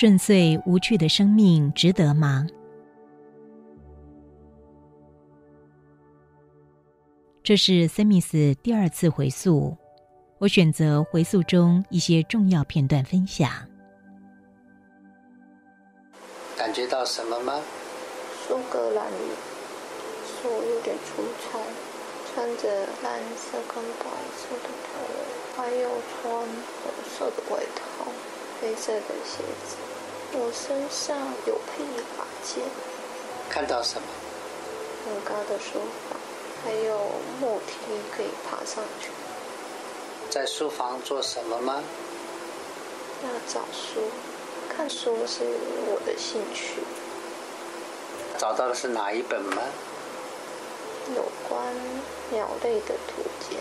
顺遂无趣的生命值得吗？这是森密斯第二次回溯，我选择回溯中一些重要片段分享。感觉到什么吗？苏格兰语，说有点出差，穿着蓝色跟白色的头，还有穿红色的外套，黑色的鞋子。我身上有配一把剑。看到什么？很高的书房。还有木梯可以爬上去。在书房做什么吗？要找书，看书是我的兴趣。找到的是哪一本吗？有关鸟类的图鉴。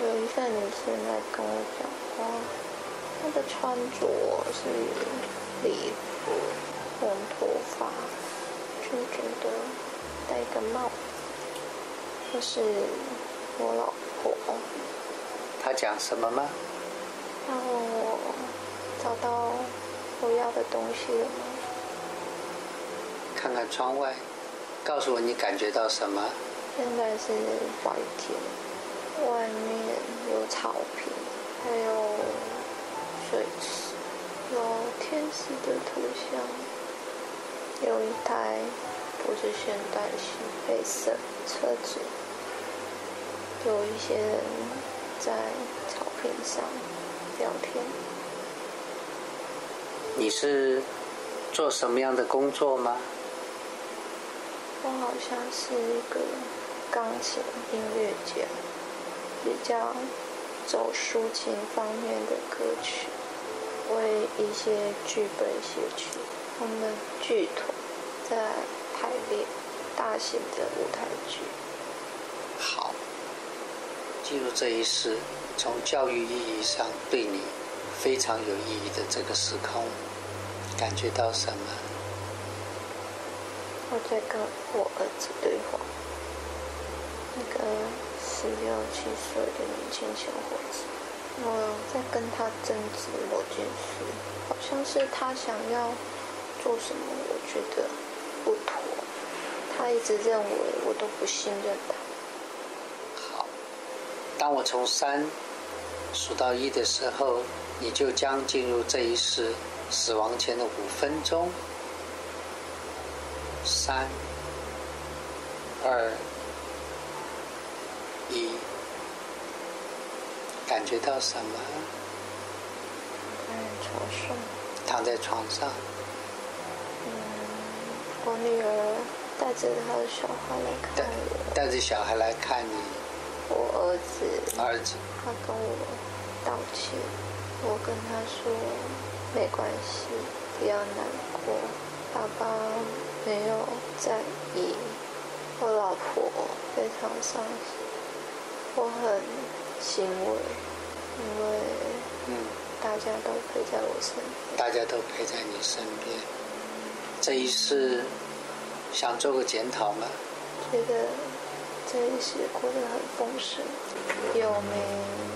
有一个女生在跟我讲话，她的穿着是礼服，红头发，卷卷的，戴个帽。这是我老婆。他讲什么吗？她问我找到我要的东西了吗？看看窗外，告诉我你感觉到什么？现在是白天，外面有草坪，还有水池，有天使的图像，有一台不是现代型黑色车子。有一些人在草坪上聊天。你是做什么样的工作吗？我好像是一个钢琴音乐家，比较走抒情方面的歌曲，为一些剧本写曲。我们剧团在排练大型的舞台剧。好。进入这一世，从教育意义上对你非常有意义的这个时空，感觉到什么？我在跟我儿子对话，那个十六七岁的年轻小伙子，我在跟他争执某件事，好像是他想要做什么，我觉得不妥，他一直认为我都不信任他。好当我从三数到一的时候，你就将进入这一世死亡前的五分钟。三、二、一，感觉到什么？躺在床上。躺在床上。嗯，我女儿带着她的小孩来看我。带着小孩来看你。我儿子，儿子，他跟我道歉，我跟他说没关系，不要难过，爸爸没有在意，我老婆非常伤心，我很欣慰，因为嗯，大家都陪在我身边，大家都陪在你身边，这一世想做个检讨吗？觉得。这一世过得很丰盛，有名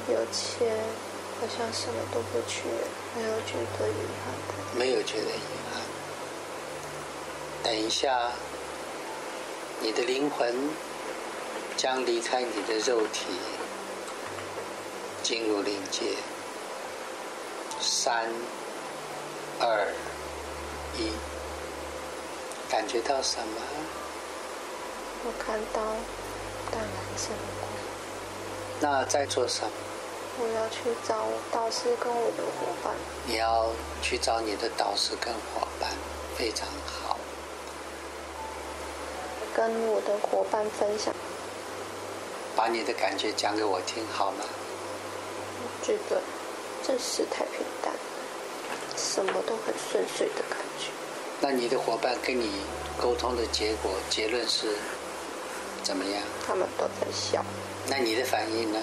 有钱，好像什么都不缺，没有觉得遗憾。没有觉得遗憾。等一下，你的灵魂将离开你的肉体，进入灵界。三、二、一，感觉到什么？我看到。淡蓝色的光。那在做什么？我要去找导师跟我的伙伴。你要去找你的导师跟伙伴，非常好。跟我的伙伴分享。把你的感觉讲给我听好吗？我觉得这是太平淡，什么都很顺遂的感觉。那你的伙伴跟你沟通的结果结论是？怎么样？他们都在笑。那你的反应呢？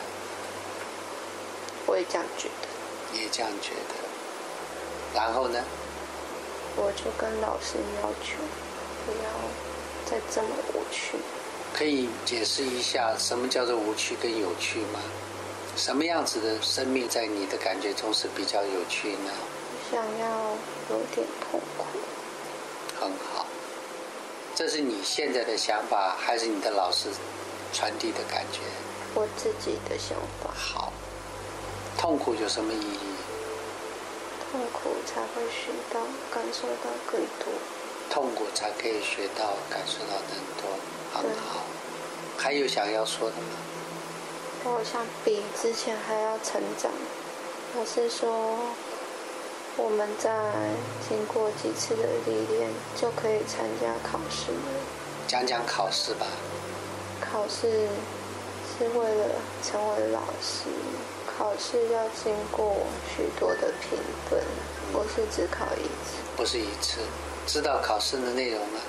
我也这样觉得。你也这样觉得。然后呢？我就跟老师要求，不要再这么无趣。可以解释一下什么叫做无趣跟有趣吗？什么样子的生命在你的感觉中是比较有趣呢？有想要有点痛苦。很好，这是你现在的想法，还是你的老师传递的感觉？我自己的想法。好，痛苦有什么意义？痛苦才会学到、感受到更多。痛苦才可以学到、感受到更多，很好。还有想要说的吗？我好像比之前还要成长。我是说，我们在经过几次的历练，就可以参加考试了。讲讲考试吧。考试是为了成为老师，考试要经过许多的评分，不是只考一次。不是一次。知道考试的内容吗？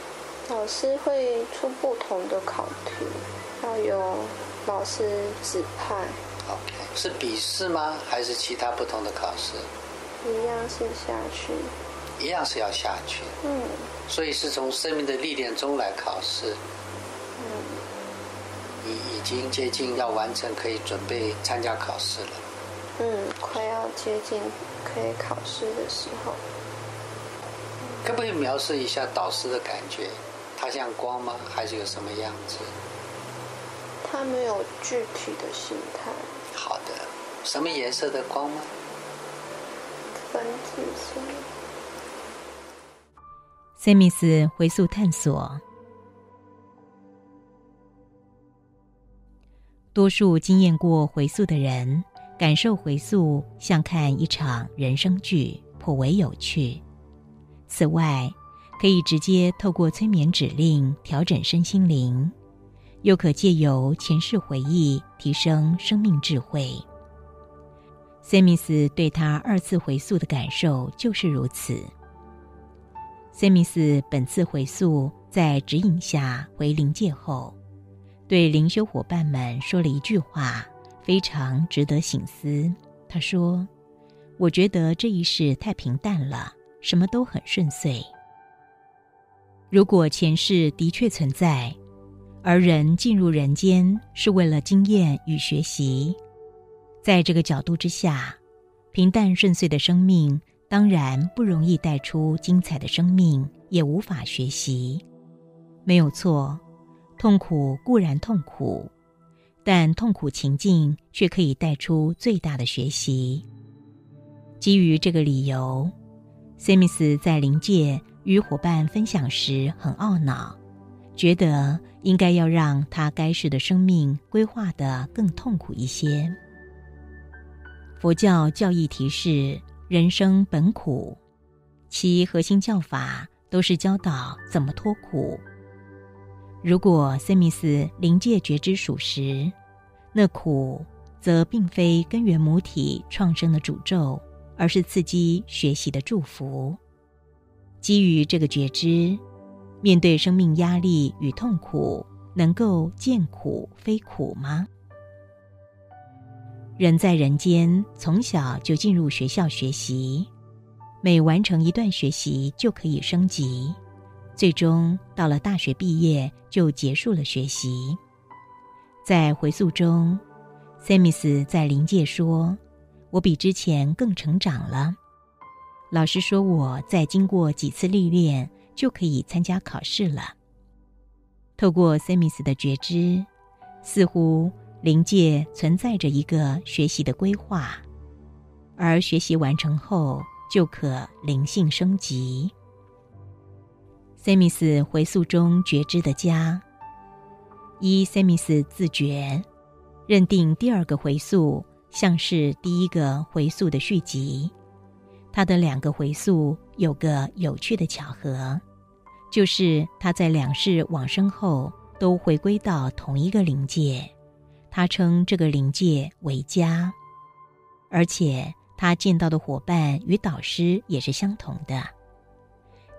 老师会出不同的考题，要由老师指派。OK，是笔试吗？还是其他不同的考试？一样是下去。一样是要下去。嗯。所以是从生命的历练中来考试。嗯。你已经接近要完成，可以准备参加考试了。嗯，快要接近可以考试的时候。可不可以描述一下导师的感觉？他像光吗？还是有什么样子？他没有具体的形态。好的，什么颜色的光吗？粉紫色。塞米斯回溯探索。多数经验过回溯的人，感受回溯像看一场人生剧，颇为有趣。此外，可以直接透过催眠指令调整身心灵，又可借由前世回忆提升生命智慧。塞米斯对他二次回溯的感受就是如此。塞米斯本次回溯在指引下回灵界后，对灵修伙伴们说了一句话，非常值得醒思。他说：“我觉得这一世太平淡了。”什么都很顺遂。如果前世的确存在，而人进入人间是为了经验与学习，在这个角度之下，平淡顺遂的生命当然不容易带出精彩的生命，也无法学习。没有错，痛苦固然痛苦，但痛苦情境却可以带出最大的学习。基于这个理由。塞米斯在灵界与伙伴分享时很懊恼，觉得应该要让他该世的生命规划的更痛苦一些。佛教教义提示人生本苦，其核心教法都是教导怎么脱苦。如果塞米斯临界觉知属实，那苦则并非根源母体创生的诅咒。而是刺激学习的祝福。基于这个觉知，面对生命压力与痛苦，能够见苦非苦吗？人在人间，从小就进入学校学习，每完成一段学习就可以升级，最终到了大学毕业就结束了学习。在回溯中，塞米斯在临界说。我比之前更成长了。老师说，我在经过几次历练，就可以参加考试了。透过塞米斯的觉知，似乎灵界存在着一个学习的规划，而学习完成后就可灵性升级。塞米斯回溯中觉知的家，依塞米斯自觉认定第二个回溯。像是第一个回溯的续集，他的两个回溯有个有趣的巧合，就是他在两世往生后都回归到同一个灵界，他称这个灵界为家，而且他见到的伙伴与导师也是相同的。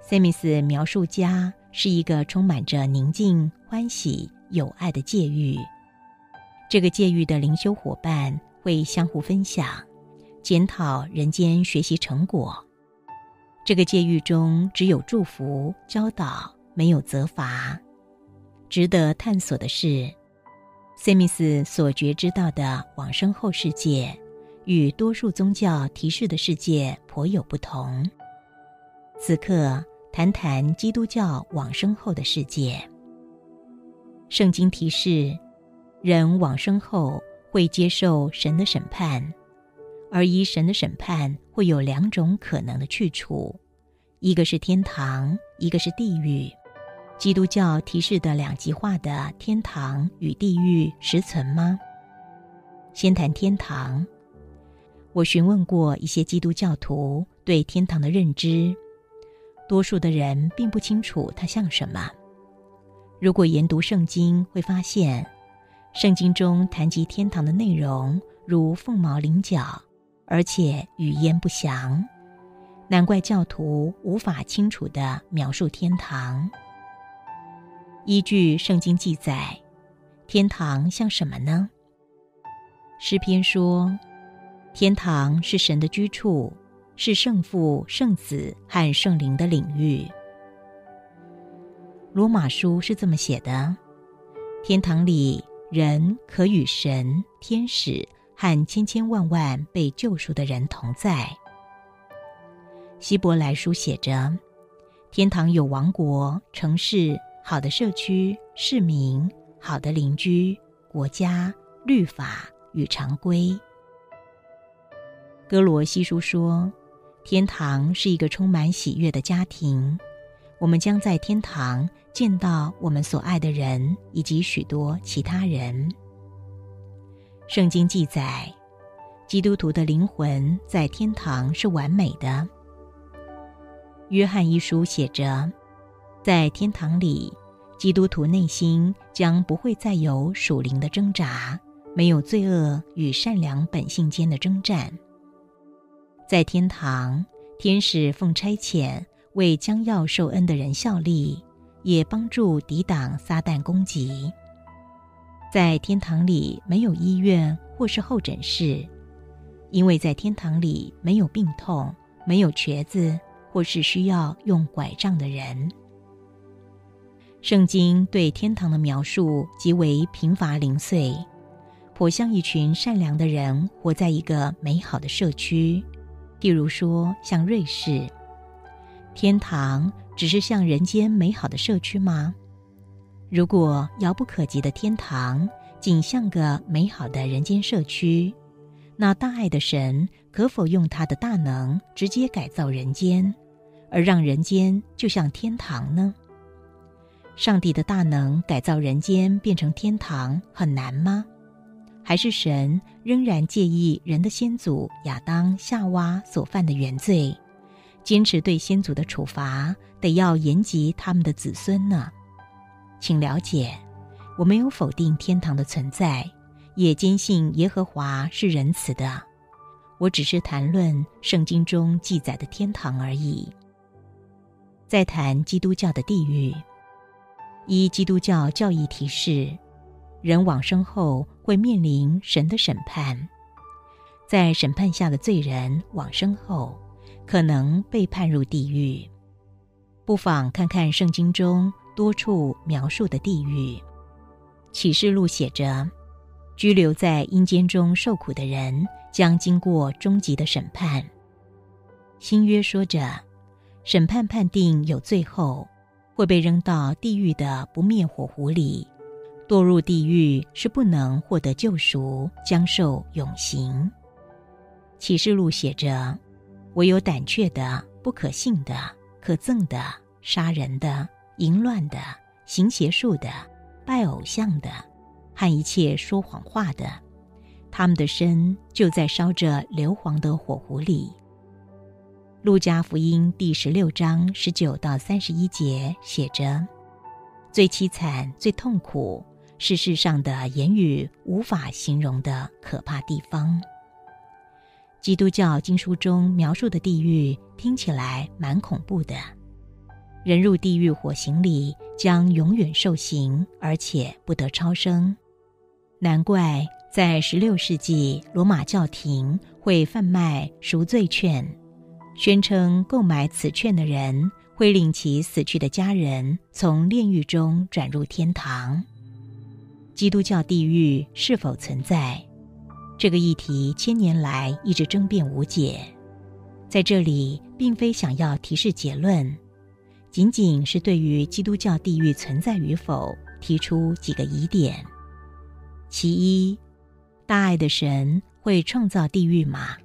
塞米斯描述家是一个充满着宁静、欢喜、友爱的界域，这个界域的灵修伙伴。会相互分享、检讨人间学习成果。这个界域中只有祝福、教导，没有责罚。值得探索的是，塞米斯所觉知到的往生后世界，与多数宗教提示的世界颇有不同。此刻谈谈基督教往生后的世界。圣经提示，人往生后会接受神的审判，而依神的审判会有两种可能的去处，一个是天堂，一个是地狱。基督教提示的两极化的天堂与地狱实存吗？先谈天堂。我询问过一些基督教徒对天堂的认知，多数的人并不清楚它像什么。如果研读圣经，会发现，圣经中谈及天堂的内容如凤毛麟角，而且语焉不详，难怪教徒无法清楚地描述天堂。依据圣经记载，天堂像什么呢？诗篇说，天堂是神的居处，是圣父、圣子和圣灵的领域。罗马书是这么写的：天堂里人可与神、天使和千千万万被救赎的人同在。希伯来书写着，天堂有王国、城市。好的社区、市民、好的邻居、国家、律法与常规。哥罗西书说，天堂是一个充满喜悦的家庭，我们将在天堂见到我们所爱的人以及许多其他人。圣经记载，基督徒的灵魂在天堂是完美的。约翰一书写着。在天堂里，基督徒内心将不会再有属灵的挣扎，没有罪恶与善良本性间的征战。在天堂，天使奉差遣为将要受恩的人效力，也帮助抵挡撒旦攻击。在天堂里没有医院或是候诊室，因为在天堂里没有病痛，没有瘸子或是需要用拐杖的人。圣经对天堂的描述极为贫乏零碎，颇像一群善良的人活在一个美好的社区。例如说，像瑞士，天堂只是像人间美好的社区吗？如果遥不可及的天堂仅像个美好的人间社区，那大爱的神可否用他的大能直接改造人间，而让人间就像天堂呢？上帝的大能改造人间变成天堂很难吗？还是神仍然介意人的先祖亚当、夏娃所犯的原罪，坚持对先祖的处罚得要延及他们的子孙呢？请了解，我没有否定天堂的存在，也坚信耶和华是仁慈的。我只是谈论圣经中记载的天堂而已。再谈基督教的地狱。依基督教教义提示，人往生后会面临神的审判，在审判下的罪人往生后，可能被判入地狱。不妨看看圣经中多处描述的地狱。启示录写着，拘留在阴间中受苦的人将经过终极的审判。新约说着，审判判定有罪后。会被扔到地狱的不灭火湖里，堕入地狱是不能获得救赎，将受永刑。启示录写着：唯有胆怯的、不可信的、可憎的、杀人的、淫乱的、行邪术的、拜偶像的，和一切说谎话的，他们的身就在烧着硫磺的火湖里。路加福音第十六章十九到三十一节写着：“最凄惨、最痛苦，是世上的言语无法形容的可怕地方。”基督教经书中描述的地狱听起来蛮恐怖的，人入地狱火刑里将永远受刑，而且不得超生。难怪在十六世纪罗马教廷会贩卖赎罪券。宣称购买此券的人会令其死去的家人从炼狱中转入天堂。基督教地狱是否存在？这个议题千年来一直争辩无解，在这里并非想要提示结论，仅仅是对于基督教地狱存在与否提出几个疑点。其一，大爱的神会创造地狱吗？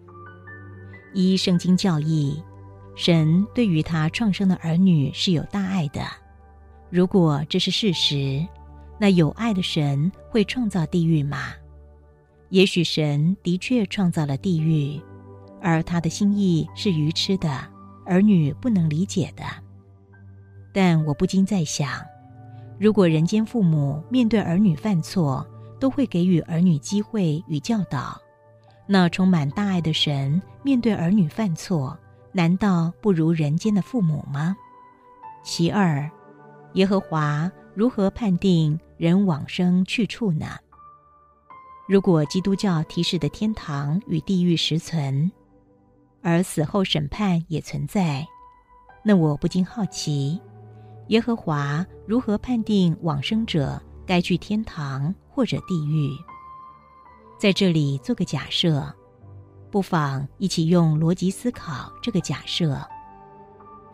依圣经教义，神对于他创生的儿女是有大爱的。如果这是事实，那有爱的神会创造地狱吗？也许神的确创造了地狱，而他的心意是愚痴的，儿女不能理解的。但我不禁在想，如果人间父母面对儿女犯错，都会给予儿女机会与教导，那充满大爱的神面对儿女犯错，难道不如人间的父母吗？其二，耶和华如何判定人往生去处呢？如果基督教提示的天堂与地狱实存，而死后审判也存在，那我不禁好奇，耶和华如何判定往生者该去天堂或者地狱？在这里做个假设，不妨一起用逻辑思考这个假设。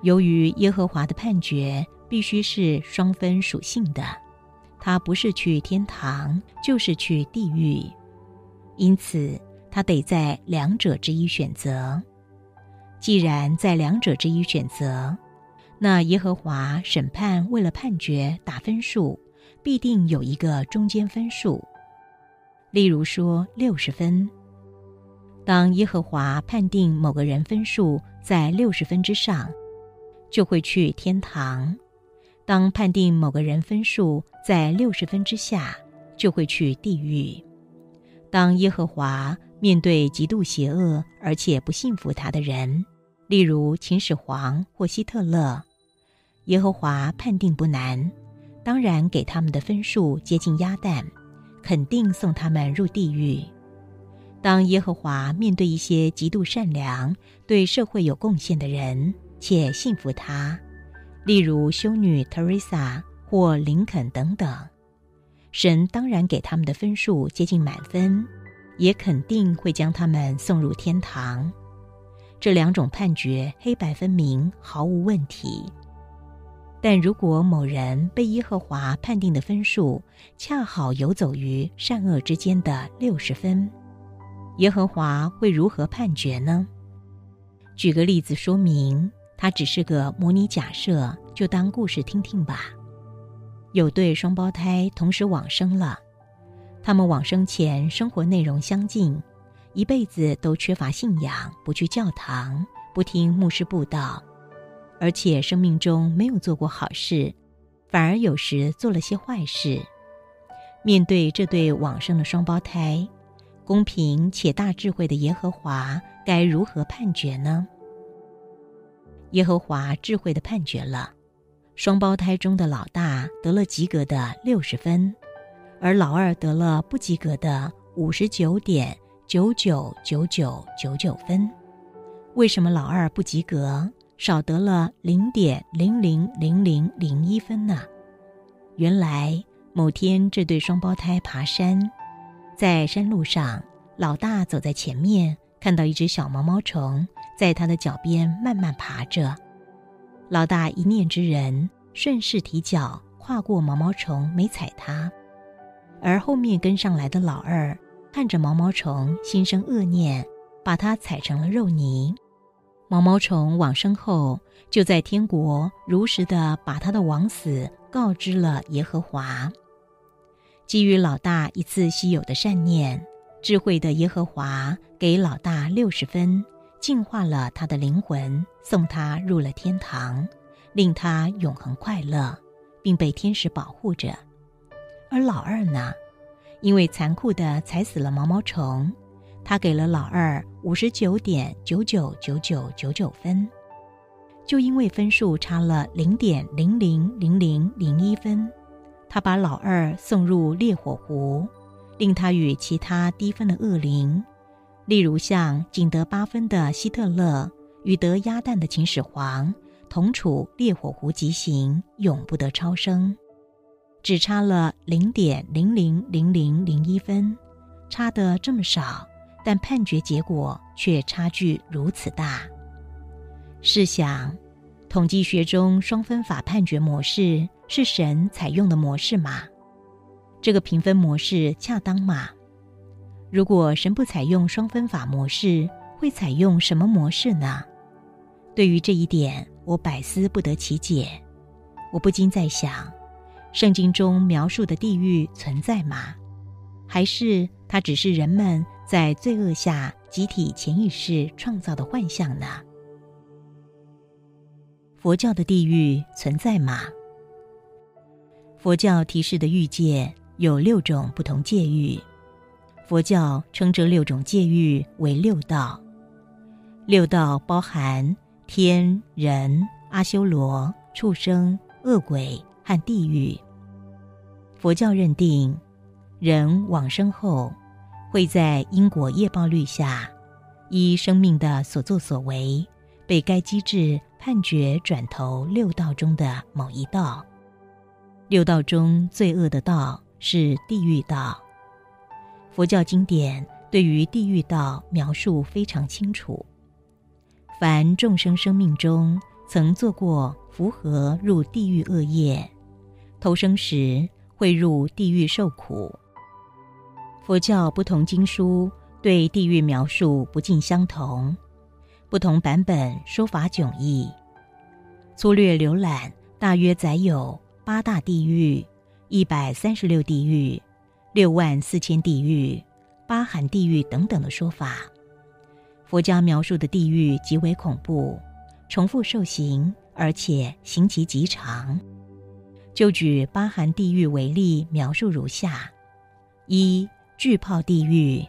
由于耶和华的判决必须是双分属性的。他不是去天堂，就是去地狱，因此他得在两者之一选择。既然在两者之一选择，那耶和华审判为了判决打分数，必定有一个中间分数。例如说六十分，当耶和华判定某个人分数在六十分之上，就会去天堂。当判定某个人分数在六十分之下，就会去地狱。当耶和华面对极度邪恶而且不信服他的人，例如秦始皇或希特勒，耶和华判定不难，当然给他们的分数接近鸭蛋，肯定送他们入地狱。当耶和华面对一些极度善良、对社会有贡献的人，且信服他。例如修女特蕾莎或林肯等等，神当然给他们的分数接近满分，也肯定会将他们送入天堂。这两种判决黑白分明，毫无问题。但如果某人被耶和华判定的分数恰好游走于善恶之间的六十分，耶和华会如何判决呢？举个例子说明。它只是个模拟假设，就当故事听听吧。有对双胞胎同时往生了，他们往生前生活内容相近，一辈子都缺乏信仰，不去教堂，不听牧师布道，而且生命中没有做过好事，反而有时做了些坏事。面对这对往生的双胞胎，公平且大智慧的耶和华该如何判决呢？耶和华智慧的判决了，双胞胎中的老大得了及格的六十分，而老二得了不及格的五十九点九九九九九九分。为什么老二不及格，少得了零点零零零零零一分呢？原来某天这对双胞胎爬山，在山路上，老大走在前面。看到一只小毛毛虫在他的脚边慢慢爬着，老大一念之仁，顺势提脚跨过毛毛虫，没踩它；而后面跟上来的老二看着毛毛虫，心生恶念，把它踩成了肉泥。毛毛虫往生后，就在天国如实的把他的枉死告知了耶和华。基于老大一次稀有的善念。智慧的耶和华给老大六十分，净化了他的灵魂，送他入了天堂，令他永恒快乐，并被天使保护着。而老二呢，因为残酷的踩死了毛毛虫，他给了老二五十九点九九九九九九分，就因为分数差了零点零零零零零一分，他把老二送入烈火湖。令他与其他低分的恶灵，例如像仅得八分的希特勒与得鸭蛋的秦始皇，同处烈火湖极刑，永不得超生。只差了零点零零零零零一分，差的这么少，但判决结果却差距如此大。试想，统计学中双分法判决模式是神采用的模式吗？这个评分模式恰当吗？如果神不采用双分法模式，会采用什么模式呢？对于这一点，我百思不得其解。我不禁在想，圣经中描述的地狱存在吗？还是它只是人们在罪恶下集体潜意识创造的幻象呢？佛教的地狱存在吗？佛教提示的欲界有六种不同界域，佛教称这六种界域为六道。六道包含天人、阿修罗、畜生、恶鬼和地狱。佛教认定，人往生后会在因果业报律下，依生命的所作所为，被该机制。判决转投六道中的某一道，六道中最恶的道是地狱道。佛教经典对于地狱道描述非常清楚。凡众生生命中曾做过符合入地狱恶业，投生时会入地狱受苦。佛教不同经书对地狱描述不尽相同。不同版本说法迥异，粗略浏览大约载有八大地狱、一百三十六地狱、六万四千地狱、八寒地狱等等的说法。佛家描述的地狱极为恐怖，重复受刑，而且刑期极长。就举八寒地狱为例，描述如下：一、巨泡地狱。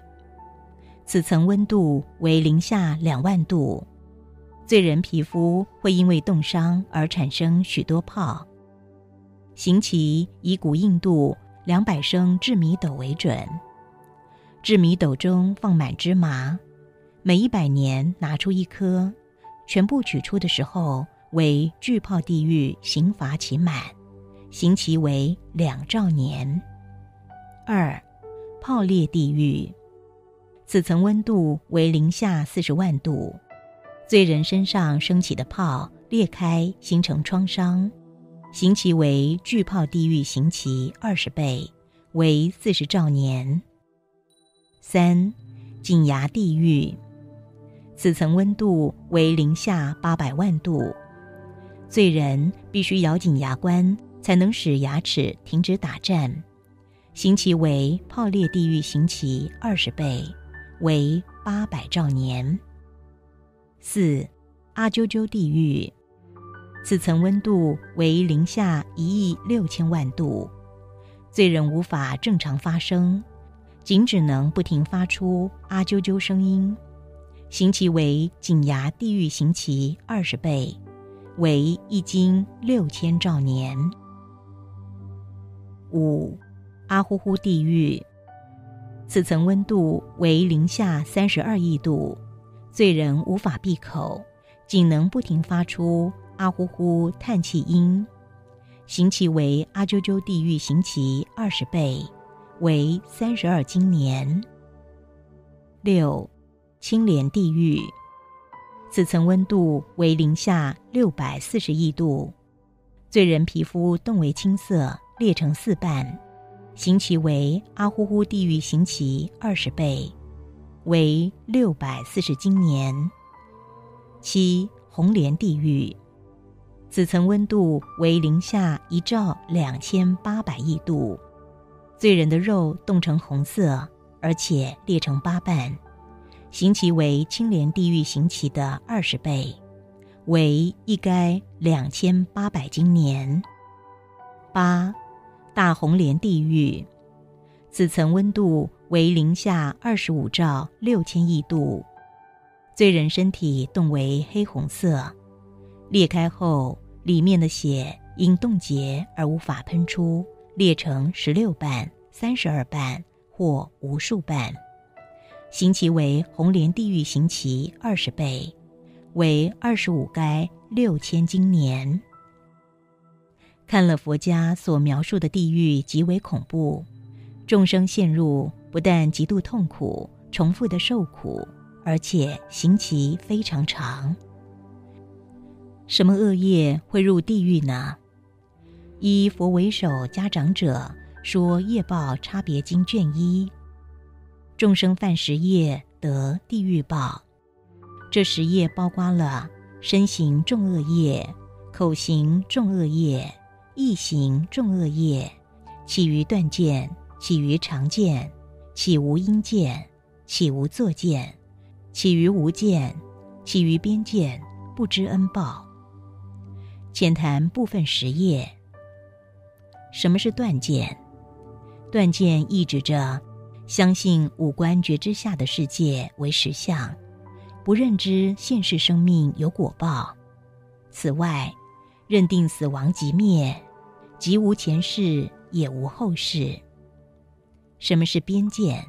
此层温度为零下两万度，罪人皮肤会因为冻伤而产生许多泡。刑期以古印度两百升制米斗为准，制米斗中放满芝麻，每一百年拿出一颗，全部取出的时候为巨泡地狱刑罚期满，刑期为两兆年。二，泡裂地狱。此层温度为零下四十万度，罪人身上升起的泡裂开，形成创伤，刑期为巨泡地狱刑期二十倍，为四十兆年。三，井牙地狱，此层温度为零下八百万度，罪人必须咬紧牙关才能使牙齿停止打颤，刑期为泡裂地狱刑期二十倍。为八百兆年。四，阿啾啾地狱，此层温度为零下一亿六千万度，罪人无法正常发声，仅只能不停发出阿啾啾声音，刑期为井牙地狱刑期二十倍，为一经六千兆年。五，阿呼呼地狱。此层温度为零下三十二亿度，罪人无法闭口，仅能不停发出阿呼呼叹气音，刑期为阿啾啾地狱刑期二十倍，为三十二经年。六，青莲地狱，此层温度为零下六百四十亿度，罪人皮肤冻为青色，裂成四瓣。刑期为阿呼呼地狱刑期二十倍，为六百四十经年。七红莲地狱，此层温度为零下一兆两千八百亿度，罪人的肉冻成红色，而且裂成八瓣。刑期为青莲地狱刑期的二十倍，为一该两千八百经年。八。大红莲地狱，此层温度为零下二十五兆六千亿度，罪人身体冻为黑红色，裂开后里面的血因冻结而无法喷出，裂成十六瓣、三十二瓣或无数瓣，刑期为红莲地狱刑期二十倍，为二十五该六千经年。看了佛家所描述的地狱极为恐怖，众生陷入不但极度痛苦，重复的受苦，而且刑期非常长。什么恶业会入地狱呢？依佛为首家长者说，业报差别经卷一，众生犯十业得地狱报。这十业包括了身行重恶业、口行重恶业、意行重恶业，起于断见，起于常见，起无因见，起无作见，起于无见，起于边见，不知恩报。浅谈部分实业。什么是断见？断见意指着相信五官觉知下的世界为实相，不认知现世生命有果报。此外，认定死亡即灭，即无前世也无后世。什么是边见？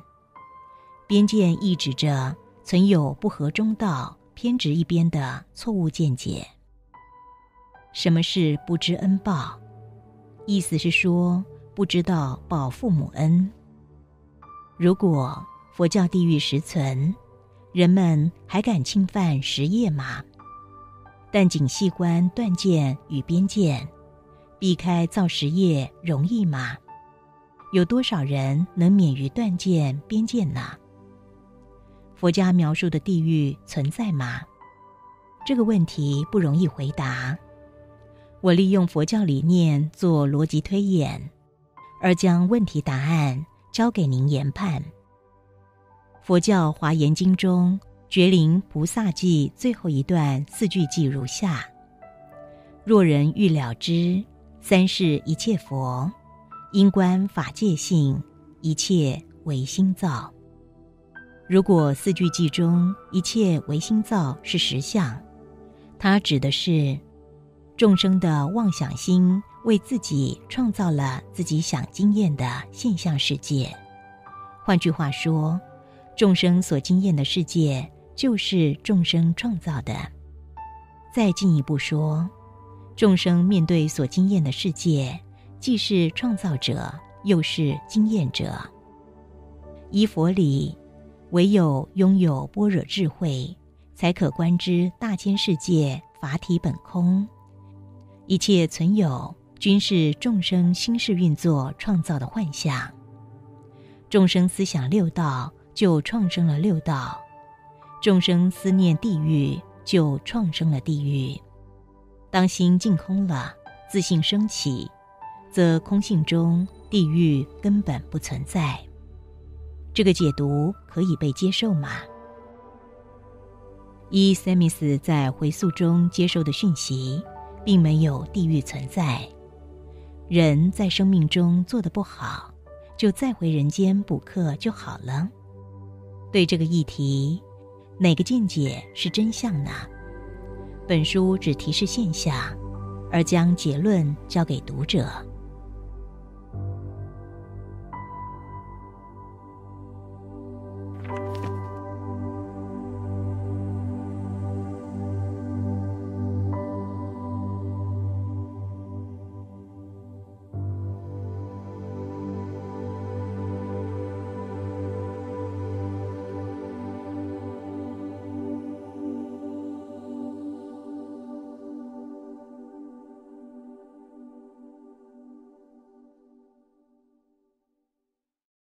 边见意指着存有不合中道、偏执一边的错误见解。什么是不知恩报？意思是说不知道报父母恩。如果佛教地狱实存，人们还敢侵犯实业吗？但仅细观断见与边见，避开造实业容易吗？有多少人能免于断见边见呢？佛家描述的地狱存在吗？这个问题不容易回答。我利用佛教理念做逻辑推演，而将问题答案交给您研判。佛教华严经中觉灵菩萨记最后一段四句记如下：若人欲了知三世一切佛，因观法界性，一切唯心造。如果四句偈中一切唯心造是实相，它指的是。众生的妄想心为自己创造了自己想经验的现象世界。换句话说，众生所经验的世界就是众生创造的。再进一步说，众生面对所经验的世界，既是创造者，又是经验者。依佛理，唯有拥有般若智慧，才可观知大千世界法体本空。一切存有，均是众生心事运作创造的幻象。众生思想六道，就创生了六道；众生思念地狱，就创生了地狱。当心净空了，自信升起，则空性中地狱根本不存在。这个解读可以被接受吗？伊塞米斯在回溯中接受的讯息。并没有地狱存在，人在生命中做的不好，就再回人间补课就好了。对这个议题，哪个见解是真相呢？本书只提示现象，而将结论交给读者。